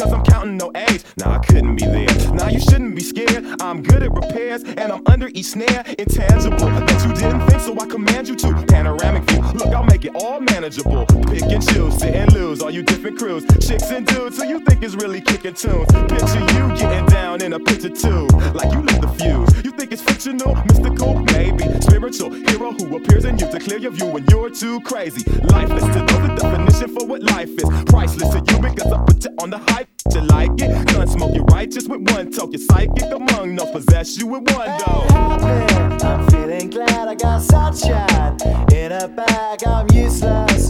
Cause I'm counting no age. Nah, I couldn't be there. Nah, you shouldn't be scared. I'm good at repairs and I'm under each snare. Intangible that you didn't think, so I command you to. Panoramic view. Look, I'll make it all manageable. Pick and choose, sit and lose. All you different crews, chicks and dudes who you think is really kicking tunes. Picture you getting down in a picture too. Like you lit the fuse. You think it's fictional, mystical, maybe spiritual hero who appears in you to clear your view when you're too crazy. Lifeless to know the definition for what life is. Priceless to you because I put you on the hype. You like it? Gun smoke, you righteous with one toke. You're psychic among no possess you with one though. happy. I'm feeling glad I got sunshine in a bag. I'm useless,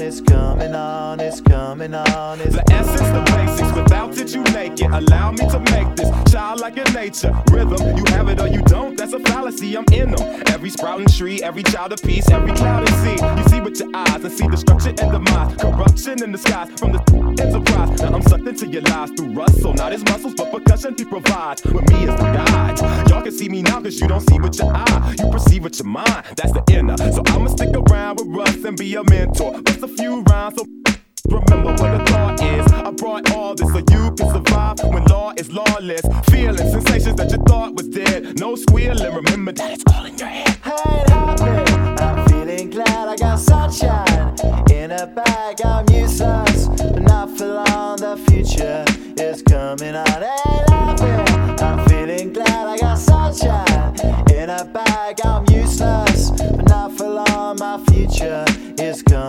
It's coming on. It's coming on. It's The essence, the basics. Without it, you make it. Allow me to make this childlike in nature. Rhythm, you have it or you don't. That's a fallacy. I'm in them. Every sprouting tree, every child of peace, every cloud and sea. You see with your eyes and see destruction and demise. Corruption in the skies from the enterprise. Now I'm sucked into your lies through rust. So not his muscles, but percussion he provides. With me as the guide. Y'all can see me now because you don't see with your eye. You perceive with your mind. That's the inner. So I'ma stick around Russ and be a mentor. Bust a few rhymes so Remember what the thought is. I brought all this so you can survive when law is lawless. Feeling sensations that you thought was dead. No squealing. Remember that it's all in your head. happy. I'm feeling glad I got sunshine in a bag. I'm useless, but not for long. The future is coming on. Happy. I'm feeling glad I got sunshine in a bag. I'm useless,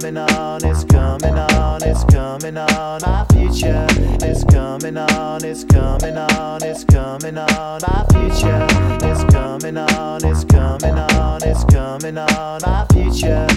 coming on. It's coming on. It's coming on. My future is coming on. It's coming on. It's coming on. My future is coming on. It's coming on. It's coming on. My future.